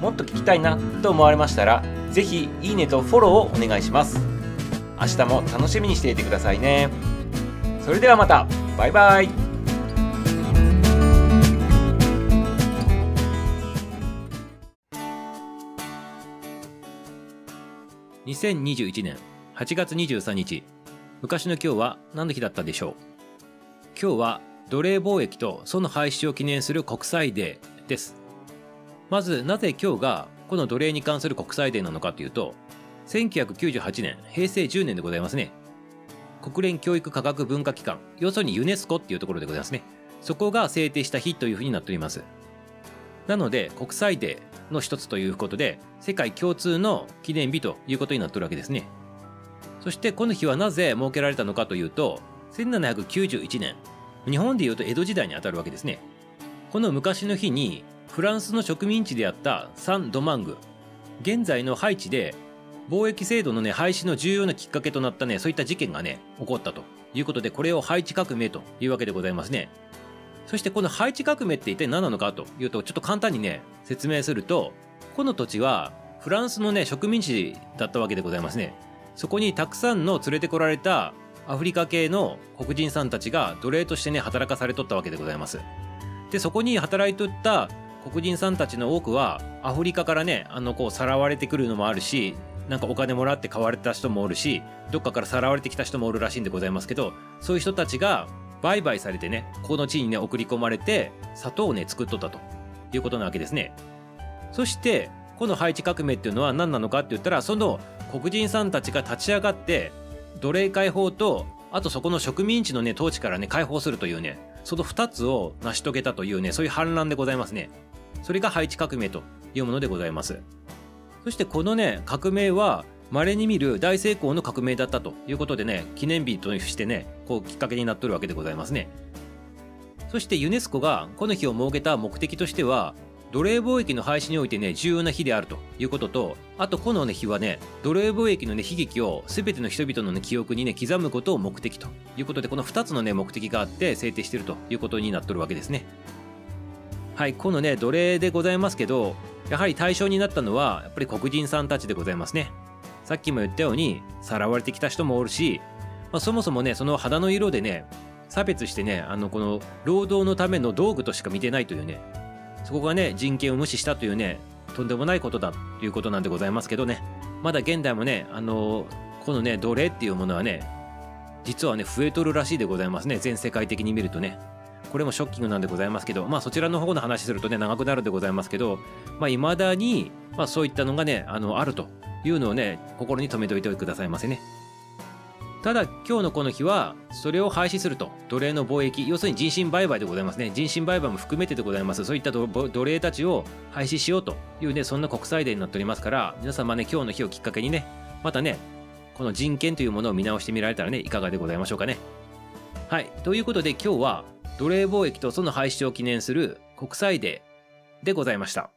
もっと聞きたいなと思われましたら是非いいねとフォローをお願いします。明日も楽しみにしていてくださいね。それではまた。バイバイ。2021年8月23日昔の今日は何の日だったでしょう？今日は奴隷貿易とその廃止を記念する国際デーです。まずなぜ今日がこの奴隷に関する国際デーなのかというと1998年平成10年でございますね。国連教育科学文化機関要するにユネスコっていうところでございますね。そこが制定した日というふうになっております。なので国際デーの一つということで世界共通の記念日ということになってるわけですね。そしてこの日はなぜ設けられたのかというと1791年日本でいうと江戸時代にあたるわけですね。この昔の日にフランスの植民地であったサン・ドマング。現在のハイチで貿易制度のね廃止の重要なきっかけとなったねそういった事件がね起こったと。いうことでこれをハイチ革命というわけでございますね。そしてこのハイチ革命って一体何なのかというとちょっと簡単にね説明するとこの土地はフランスのね植民地だったわけでございますね。そこにたくさんの連れてこられたアフリカ系の黒人さんたちが奴隷としてね働かされとったわけでございます。でそこに働いとった黒人さんたちの多くはアフリカからねあのこうさらわれてくるのもあるしなんかお金もらって買われた人もおるしどっかからさらわれてきた人もおるらしいんでございますけどそういう人たちが売買されてねこの地にね送り込まれて砂糖をね作っとったと。いうことなわけですね。そしてこの配置革命っていうのは何なのかって言ったらその黒人さんたちが立ち上がって奴隷解放とあとそこの植民地のね統治からね解放するというねその2つを成し遂げたというねそういう反乱でございますね。それが配置革命というものでございます。そしてこのね革命は稀に見る大成功の革命だったということでね記念日としてねこうきっかけになっとるわけでございますね。そしてユネスコがこの日を設けた目的としては奴隷貿易の廃止においてね重要な日であるということとあとこの、ね、日はね奴隷貿易の、ね、悲劇を全ての人々の、ね、記憶にね刻むことを目的ということでこの2つのね目的があって制定しているということになっとるわけですね。はいこのね奴隷でございますけどやはり対象になったのはやっぱり黒人さんたちでございますね。さっきも言ったようにさらわれてきた人もおるし、まあ、そもそもねその肌の色でね差別してねあのこの労働のための道具としか見てないというねそこがね人権を無視したというねとんでもないことだということなんでございますけどね。まだ現代もねあのこのね奴隷っていうものはね実はね増えとるらしいでございますね全世界的に見るとね。これもショッキングなんでございますけど、まあそちらの方の話するとね、長くなるでございますけど、まあ未だに、まあそういったのがね、あの、あるというのをね、心に留めておいてくださいませね。ただ今日のこの日はそれを廃止すると奴隷の貿易要するに人身売買でございますね。人身売買も含めてでございます。そういった奴隷たちを廃止しようというねそんな国際デーになっておりますから皆様ね今日の日をきっかけにねまたねこの人権というものを見直してみられたらねいかがでございましょうかね。はい。ということで今日は奴隷貿易とその廃止を記念する国際デーでございました。